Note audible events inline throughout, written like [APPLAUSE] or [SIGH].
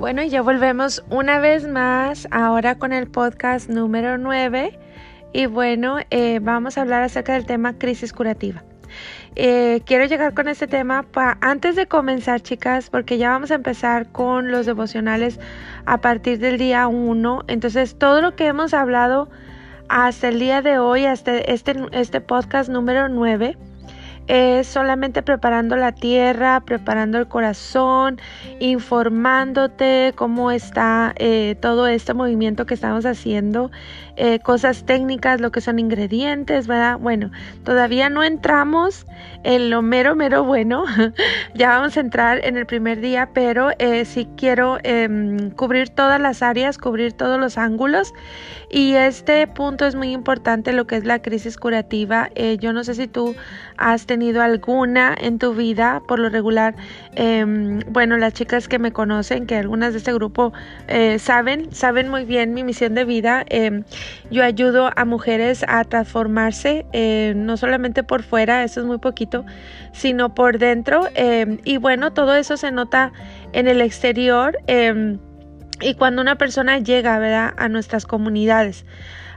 Bueno, ya volvemos una vez más, ahora con el podcast número 9. Y bueno, eh, vamos a hablar acerca del tema crisis curativa. Eh, quiero llegar con este tema antes de comenzar, chicas, porque ya vamos a empezar con los devocionales a partir del día 1. Entonces, todo lo que hemos hablado hasta el día de hoy, hasta este, este podcast número 9, es solamente preparando la tierra, preparando el corazón, informándote cómo está eh, todo este movimiento que estamos haciendo, eh, cosas técnicas, lo que son ingredientes, ¿verdad? Bueno, todavía no entramos en lo mero, mero bueno, [LAUGHS] ya vamos a entrar en el primer día, pero eh, sí quiero em, cubrir todas las áreas, cubrir todos los ángulos y este punto es muy importante, lo que es la crisis curativa. yo no sé si tú has tenido alguna en tu vida, por lo regular, em, bueno, las chicas que me conocen, que algunas de este grupo eh, saben, saben muy bien mi misión de vida. Yo ayudo a mujeres a transformarse, eh, no solamente por fuera, eso es muy poquito, sino por dentro. Em, y bueno, todo eso se nota en el exterior. y cuando una persona llega, ¿verdad? A nuestras comunidades,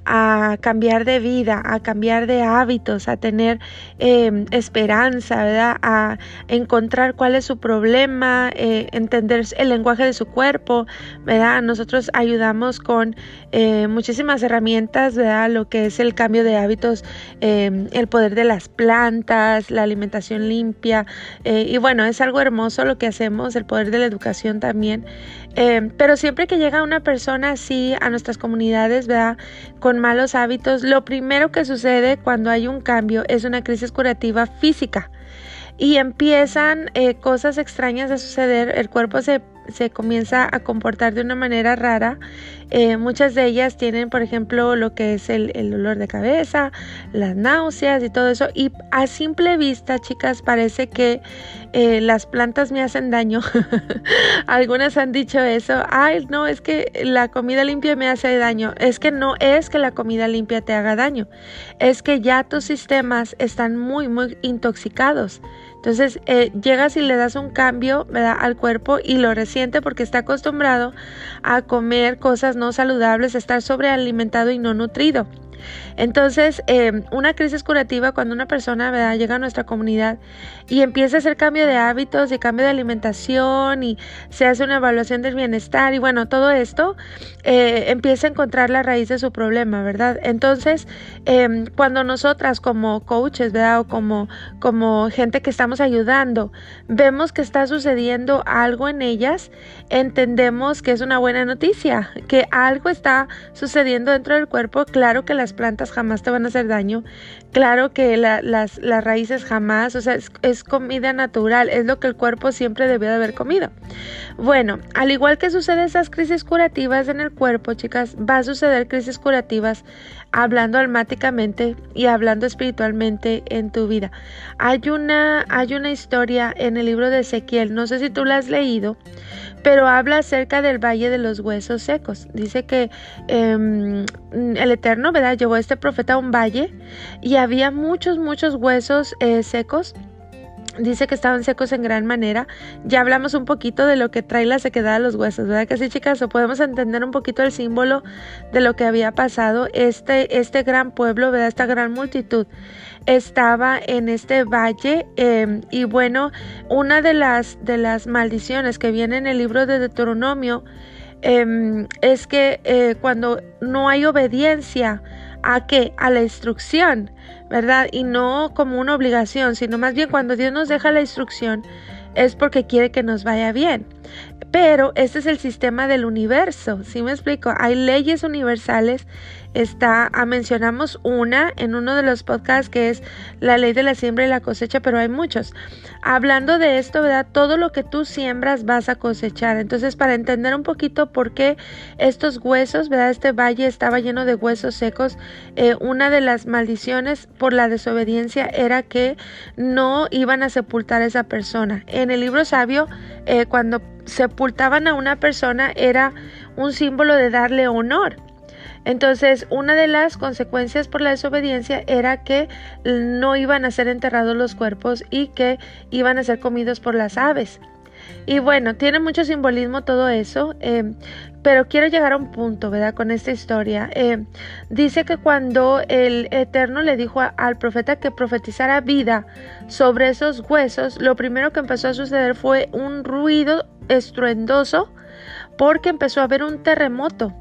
a cambiar de vida, a cambiar de hábitos, a tener em, esperanza, ¿verdad? A encontrar cuál es su problema, eh, entender el lenguaje de su cuerpo, ¿verdad? Nosotros ayudamos con eh, muchísimas herramientas, ¿verdad? Lo que es el cambio de hábitos, em, el poder de las plantas, la alimentación limpia, eh, y bueno, es algo hermoso lo que hacemos, el poder de la educación también. Em, pero siempre que llega una persona así a nuestras comunidades, ¿verdad? Con malos hábitos, lo primero que sucede cuando hay un cambio es una crisis curativa física y empiezan eh, cosas extrañas a suceder, el cuerpo se, se, comienza a comportar de una manera rara. Eh, muchas de ellas tienen, por ejemplo, lo que es el, el, dolor de cabeza, las náuseas y todo eso. Y a simple vista, chicas, parece que eh, las plantas me hacen daño. [LAUGHS] Algunas han dicho eso. Ay, no, es que la comida limpia me hace daño. Es que no es que la comida limpia te haga daño. Es que ya tus sistemas están muy, muy intoxicados. Entonces eh, llegas y le das un cambio al cuerpo y lo resiente porque está acostumbrado a comer cosas no saludables, a estar sobrealimentado y no nutrido. Entonces, em, una crisis curativa cuando una persona ¿verdad? llega a nuestra comunidad y empieza a hacer cambio de hábitos y cambio de alimentación y se hace una evaluación del bienestar y bueno, todo esto eh, empieza a encontrar la raíz de su problema, ¿verdad? Entonces, em, cuando nosotras como coaches, ¿verdad? O como, como gente que estamos ayudando, vemos que está sucediendo algo en ellas, entendemos que es una buena noticia, que algo está sucediendo dentro del cuerpo, claro que las plantas jamás te van a hacer daño. Claro que las, las, raíces jamás, o sea, es, comida natural, es lo que el cuerpo siempre debió de haber comido. Bueno, al igual que sucede esas crisis curativas en el cuerpo, chicas, va a suceder crisis curativas hablando almáticamente y hablando espiritualmente en tu vida. Hay una, hay una historia en el libro de Ezequiel, no sé si tú la has leído, pero habla acerca del valle de los huesos secos. Dice que em, el Eterno, ¿verdad? Llevó a este profeta a un valle y había muchos, muchos huesos eh, secos Dice que estaban secos en gran manera. Ya hablamos un poquito de lo que trae la sequedad de los huesos, ¿verdad que sí, chicas? O podemos entender un poquito el símbolo de lo que había pasado. Este, este gran pueblo, ¿verdad? Esta gran multitud estaba en este valle em, y bueno, una de las, de las maldiciones que viene en el libro de Deuteronomio em, es que eh, cuando no hay obediencia a qué? A la instrucción, ¿verdad? Y no como una obligación, sino más bien cuando Dios nos deja la instrucción es porque quiere que nos vaya bien. Pero este es el sistema del universo, ¿sí me explico? Hay leyes universales está, ah, mencionamos una en uno de los podcasts que es la ley de la siembra y la cosecha, pero hay muchos. Hablando de esto, ¿verdad? Todo lo que tú siembras vas a cosechar. Entonces, para entender un poquito por qué estos huesos, ¿verdad? Este valle estaba lleno de huesos secos, eh, una de las maldiciones por la desobediencia era que no iban a sepultar a esa persona. En el libro sabio, eh, cuando sepultaban a una persona era un símbolo de darle honor. Entonces, una de las consecuencias por la desobediencia era que no iban a ser enterrados los cuerpos y que iban a ser comidos por las aves. Y bueno, tiene mucho simbolismo todo eso, eh, pero quiero llegar a un punto, ¿verdad? Con esta historia. Eh, dice que cuando el Eterno le dijo al profeta que profetizara vida sobre esos huesos, lo primero que empezó a suceder fue un ruido estruendoso porque empezó a haber un terremoto.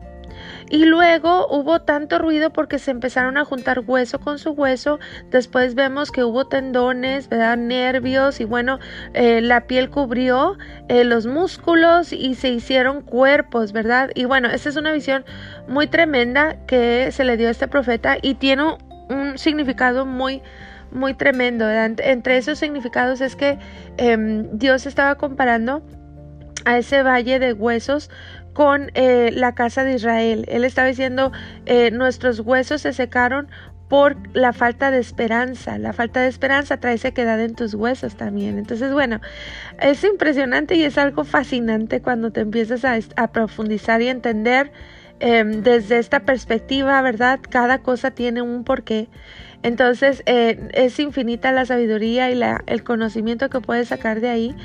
Y luego hubo tanto ruido porque se empezaron a juntar hueso con su hueso. Después vemos que hubo tendones, ¿verdad? nervios y bueno, eh, la piel cubrió eh, los músculos y se hicieron cuerpos, ¿verdad? Y bueno, esta es una visión muy tremenda que se le dio a este profeta y tiene un significado muy muy tremendo. Entre esos significados es que em, Dios estaba comparando a ese valle de huesos con eh, la casa de Israel. Él estaba diciendo, eh, nuestros huesos se secaron por la falta de esperanza. La falta de esperanza trae sequedad en tus huesos también. Entonces, bueno, es impresionante y es algo fascinante cuando te empiezas a, profundizar y entender em, desde esta perspectiva, ¿verdad? Cada cosa tiene un porqué. Entonces, eh, es infinita la sabiduría y el conocimiento que puedes sacar de ahí.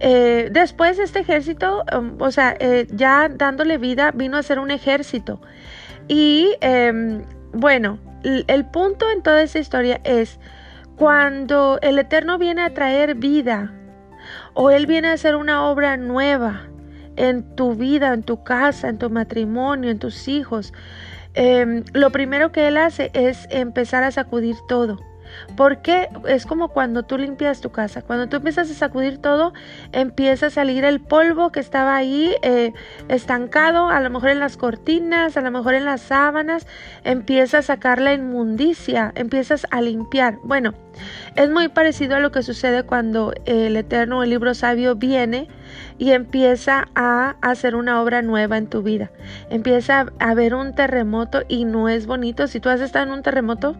Eh, después este ejército, um, o sea, eh, ya dándole vida, vino a ser un ejército. Y em, bueno, el punto en toda esta historia es cuando el Eterno viene a traer vida o Él viene a hacer una obra nueva en tu vida, en tu casa, en tu matrimonio, en tus hijos, em, lo primero que Él hace es empezar a sacudir todo. Porque es como cuando tú limpias tu casa. Cuando tú empiezas a sacudir todo, empieza a salir el polvo que estaba ahí eh, estancado, a lo mejor en las cortinas, a lo mejor en las sábanas. Empieza a sacar la inmundicia, empiezas a limpiar. Bueno, es muy parecido a lo que sucede cuando el Eterno, el libro sabio, viene y empieza a hacer una obra nueva en tu vida. Empieza a haber un terremoto y no es bonito. Si tú has estado en un terremoto,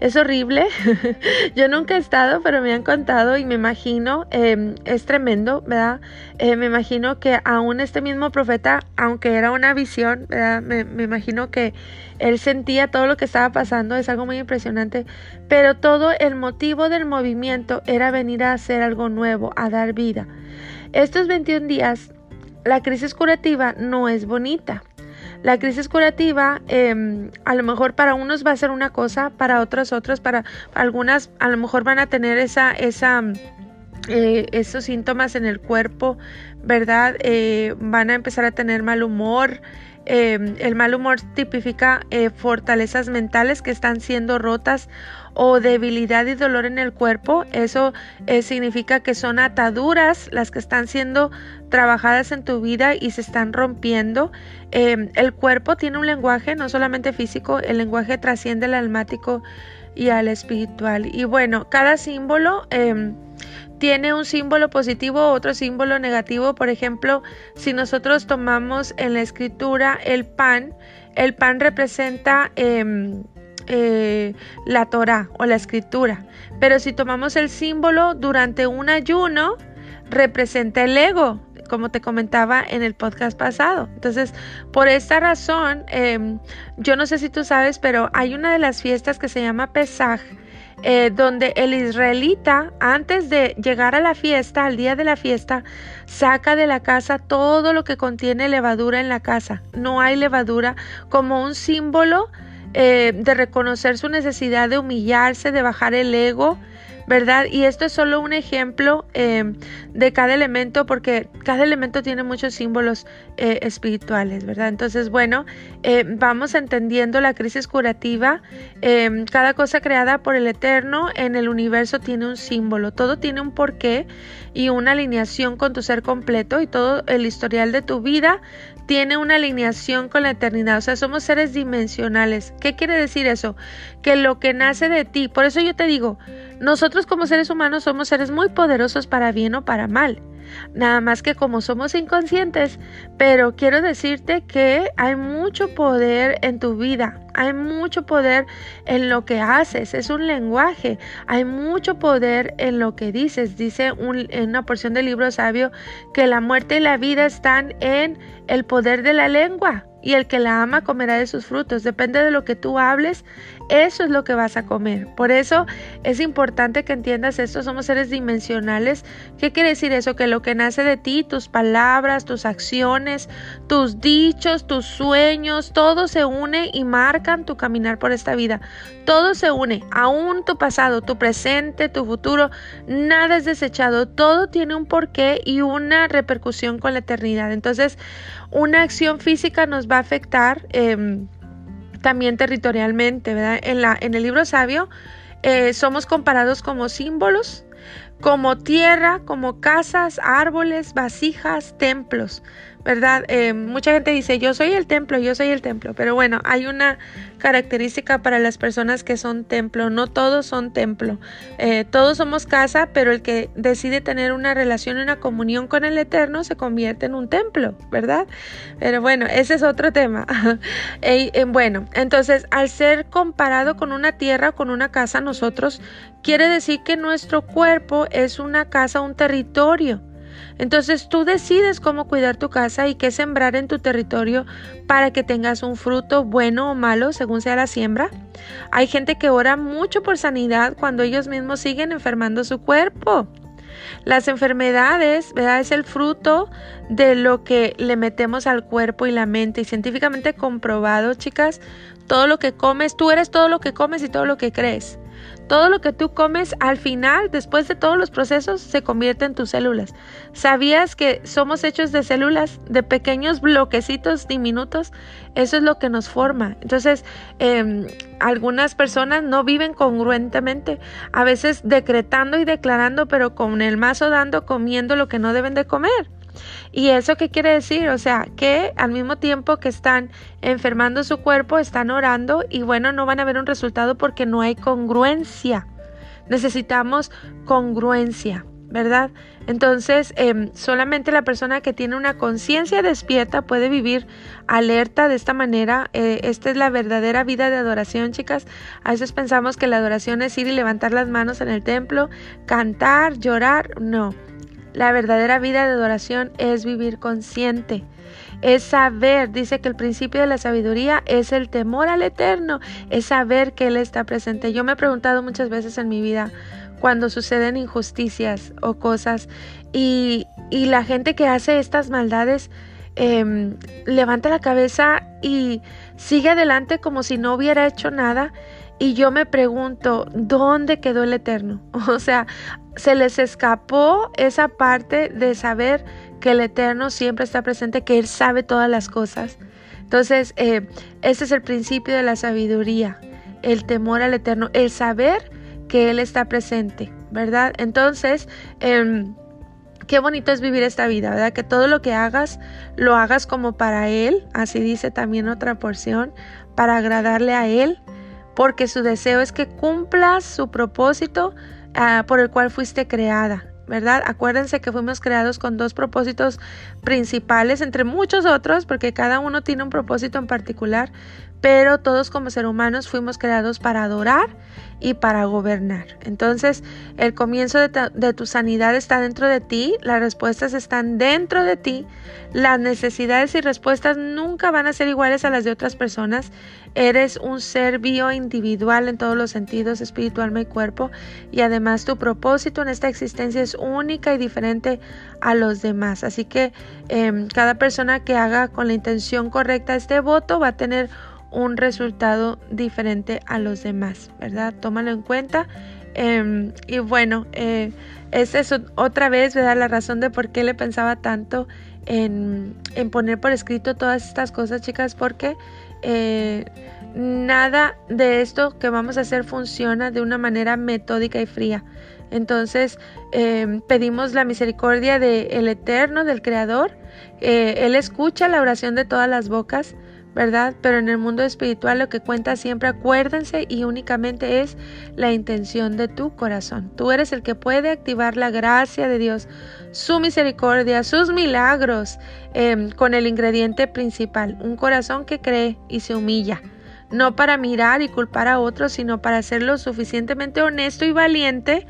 es horrible. [LAUGHS] Yo nunca he estado, pero me han contado y me imagino, em, es tremendo, ¿verdad? Eh, me imagino que aún este mismo profeta, aunque era una visión, ¿verdad? Me, me imagino que él sentía todo lo que estaba pasando, es algo muy impresionante, pero todo el motivo del movimiento era venir a hacer algo nuevo, a dar vida. Estos 21 días, la crisis curativa no es bonita. La crisis curativa em, a lo mejor para unos va a ser una cosa, para otros otros, para algunas a lo mejor van a tener esa, esa, eh, esos síntomas en el cuerpo, ¿verdad? Eh, van a empezar a tener mal humor. Em, el mal humor tipifica eh, fortalezas mentales que están siendo rotas o debilidad y dolor en el cuerpo. Eso significa que son ataduras las que están siendo trabajadas en tu vida y se están rompiendo. Em, el cuerpo tiene un lenguaje, no solamente físico, el lenguaje trasciende al almático y al espiritual. Y bueno, cada símbolo em, tiene un símbolo positivo, otro símbolo negativo. Por ejemplo, si nosotros tomamos en la escritura el pan, el pan representa em, eh, la Torah o la escritura. Pero si tomamos el símbolo durante un ayuno, representa el ego, como te comentaba en el podcast pasado. Entonces, por esta razón, em, yo no sé si tú sabes, pero hay una de las fiestas que se llama Pesaj, eh, donde el israelita, antes de llegar a la fiesta, al día de la fiesta, saca de la casa todo lo que contiene levadura en la casa. No hay levadura como un símbolo eh, de reconocer su necesidad de humillarse, de bajar el ego, ¿verdad? Y esto es solo un ejemplo em, de cada elemento porque cada elemento tiene muchos símbolos eh, espirituales, ¿verdad? Entonces, bueno, eh, vamos entendiendo la crisis curativa. Em, cada cosa creada por el Eterno en el universo tiene un símbolo, todo tiene un porqué y una alineación con tu ser completo y todo el historial de tu vida tiene una alineación con la eternidad. O sea, somos seres dimensionales. ¿Qué quiere decir eso? Que lo que nace de ti, por eso yo te digo, nosotros como seres humanos somos seres muy poderosos para bien o para mal. Nada más que como somos inconscientes, pero quiero decirte que hay mucho poder en tu vida, hay mucho poder en lo que haces, es un lenguaje, hay mucho poder en lo que dices. Dice en una porción del libro sabio que la muerte y la vida están en el poder de la lengua. y el que la ama comerá de sus frutos. Depende de lo que tú hables, eso es lo que vas a comer. Por eso es importante que entiendas esto, somos seres dimensionales. ¿Qué quiere decir eso? Que lo que nace de ti, tus palabras, tus acciones, tus dichos, tus sueños, todo se une y tu caminar por esta vida. Todo se une, aún tu pasado, tu presente, tu futuro, nada es desechado, todo tiene un porqué y una repercusión con la eternidad. Entonces, una acción física nos va a afectar em, también territorialmente, ¿verdad? En, la, en el libro sabio eh, somos comparados como símbolos, como tierra, como casas, árboles, vasijas, templos. ¿Verdad? Eh, mucha gente dice, yo soy el templo, yo soy el templo, pero bueno, hay una característica para las personas que son templo, no todos son templo, eh, todos somos casa, pero el que decide tener una relación, una comunión con el Eterno se convierte en un templo, ¿verdad? Pero bueno, ese es otro tema. [LAUGHS] Eh, bueno, entonces, al ser comparado con una tierra, con una casa, nosotros quiere decir que nuestro cuerpo es una casa, un territorio. Entonces tú decides cómo cuidar tu casa y qué sembrar en tu territorio para que tengas un fruto bueno o malo según sea la siembra. Hay gente que ora mucho por sanidad cuando ellos mismos siguen enfermando su cuerpo. Las enfermedades, ¿verdad? Es el fruto de lo que le metemos al cuerpo y la mente. Y científicamente comprobado, chicas, todo lo que comes, tú eres todo lo que comes y todo lo que crees. Todo lo que tú comes al final, después de todos los procesos, se convierte en tus células. ¿Sabías que somos hechos de células, de pequeños bloquecitos diminutos? Eso es lo que nos forma. Entonces, em, algunas personas no viven congruentemente, a veces decretando y declarando, pero con el mazo dando, comiendo lo que no deben de comer. ¿Y eso qué quiere decir? O sea, que al mismo tiempo que están enfermando su cuerpo, están orando y bueno, no van a ver un resultado porque no hay congruencia. Necesitamos congruencia, ¿verdad? Entonces, em, solamente la persona que tiene una conciencia despierta puede vivir alerta de esta manera. Eh, esta es la verdadera vida de adoración, chicas. A veces pensamos que la adoración es ir y levantar las manos en el templo, cantar, llorar. No. La verdadera vida de adoración es vivir consciente, es saber, dice que el principio de la sabiduría es el temor al eterno, es saber que Él está presente. Yo me he preguntado muchas veces en mi vida cuando suceden injusticias o cosas y, la gente que hace estas maldades em, levanta la cabeza y sigue adelante como si no hubiera hecho nada. Y yo me pregunto, ¿dónde quedó el Eterno? [LAUGHS] O sea, se les escapó esa parte de saber que el Eterno siempre está presente, que Él sabe todas las cosas. Entonces, eh, ese es el principio de la sabiduría, el temor al Eterno, el saber que Él está presente, ¿verdad? Entonces, em, qué bonito es vivir esta vida, ¿verdad? Que todo lo que hagas, lo hagas como para Él, así dice también otra porción, para agradarle a Él, porque su deseo es que cumplas su propósito Ah, por el cual fuiste creada, ¿verdad? Acuérdense que fuimos creados con dos propósitos principales, entre muchos otros, porque cada uno tiene un propósito en particular, pero todos como seres humanos fuimos creados para adorar y para gobernar. Entonces, el comienzo de, tu sanidad está dentro de ti, las respuestas están dentro de ti, las necesidades y respuestas nunca van a ser iguales a las de otras personas. Eres un ser bio individual en todos los sentidos, espiritual, y cuerpo, y además tu propósito en esta existencia es única y diferente a los demás. Así que em, cada persona que haga con la intención correcta este voto va a tener un resultado diferente a los demás, ¿verdad? Tómalo en cuenta. Em, y bueno, eh, esa es otra vez, ¿verdad? La razón de por qué le pensaba tanto en, poner por escrito todas estas cosas, chicas, porque eh, nada de esto que vamos a hacer funciona de una manera metódica y fría. Entonces em, pedimos la misericordia del Eterno, del Creador. Eh, él escucha la oración de todas las bocas. ¿Verdad? Pero en el mundo espiritual lo que cuenta siempre, acuérdense, y únicamente es la intención de tu corazón. Tú eres el que puede activar la gracia de Dios, su misericordia, sus milagros, em, con el ingrediente principal, un corazón que cree y se humilla. No para mirar y culpar a otros, sino para ser lo suficientemente honesto y valiente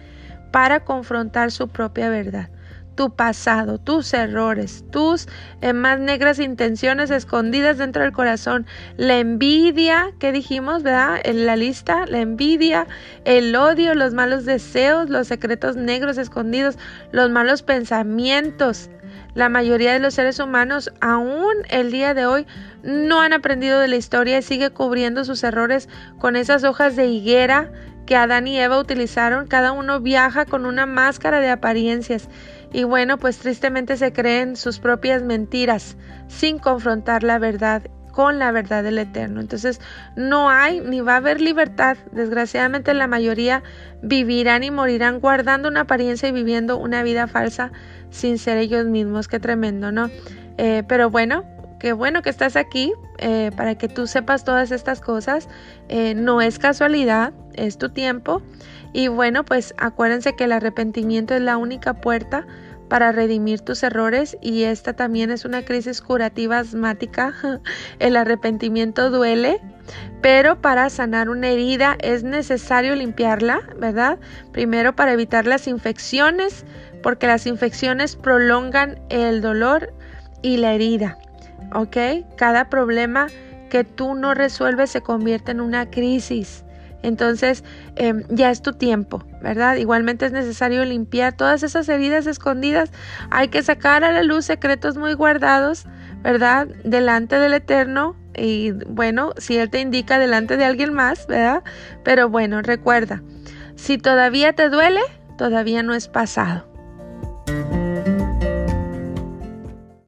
para confrontar su propia verdad. Tu pasado, tus errores, tus eh, más negras intenciones escondidas dentro del corazón, la envidia, que dijimos, ¿verdad? En la lista, la envidia, el odio, los malos deseos, los secretos negros escondidos, los malos pensamientos. La mayoría de los seres humanos, aún el día de hoy, no han aprendido de la historia y sigue cubriendo sus errores con esas hojas de higuera que Adán y Eva utilizaron. Cada uno viaja con una máscara de apariencias y bueno, pues tristemente se creen sus propias mentiras sin confrontar la verdad con la verdad del Eterno. Entonces no hay ni va a haber libertad. Desgraciadamente la mayoría vivirán y morirán guardando una apariencia y viviendo una vida falsa sin ser ellos mismos. Qué tremendo, ¿no? Eh, pero bueno, qué bueno que estás aquí eh, para que tú sepas todas estas cosas. Eh, no es casualidad, es tu tiempo. Y bueno, pues acuérdense que el arrepentimiento es la única puerta para redimir tus errores y esta también es una crisis curativa asmática. [LAUGHS] El arrepentimiento duele, pero para sanar una herida es necesario limpiarla, ¿verdad? Primero para evitar las infecciones, porque las infecciones prolongan el dolor y la herida, ¿ok? Cada problema que tú no resuelves se convierte en una crisis. Entonces em, ya es tu tiempo, ¿verdad? Igualmente es necesario limpiar todas esas heridas escondidas. Hay que sacar a la luz secretos muy guardados, ¿verdad? Delante del Eterno. Y bueno, si Él te indica delante de alguien más, ¿verdad? Pero bueno, recuerda, si todavía te duele, todavía no es pasado.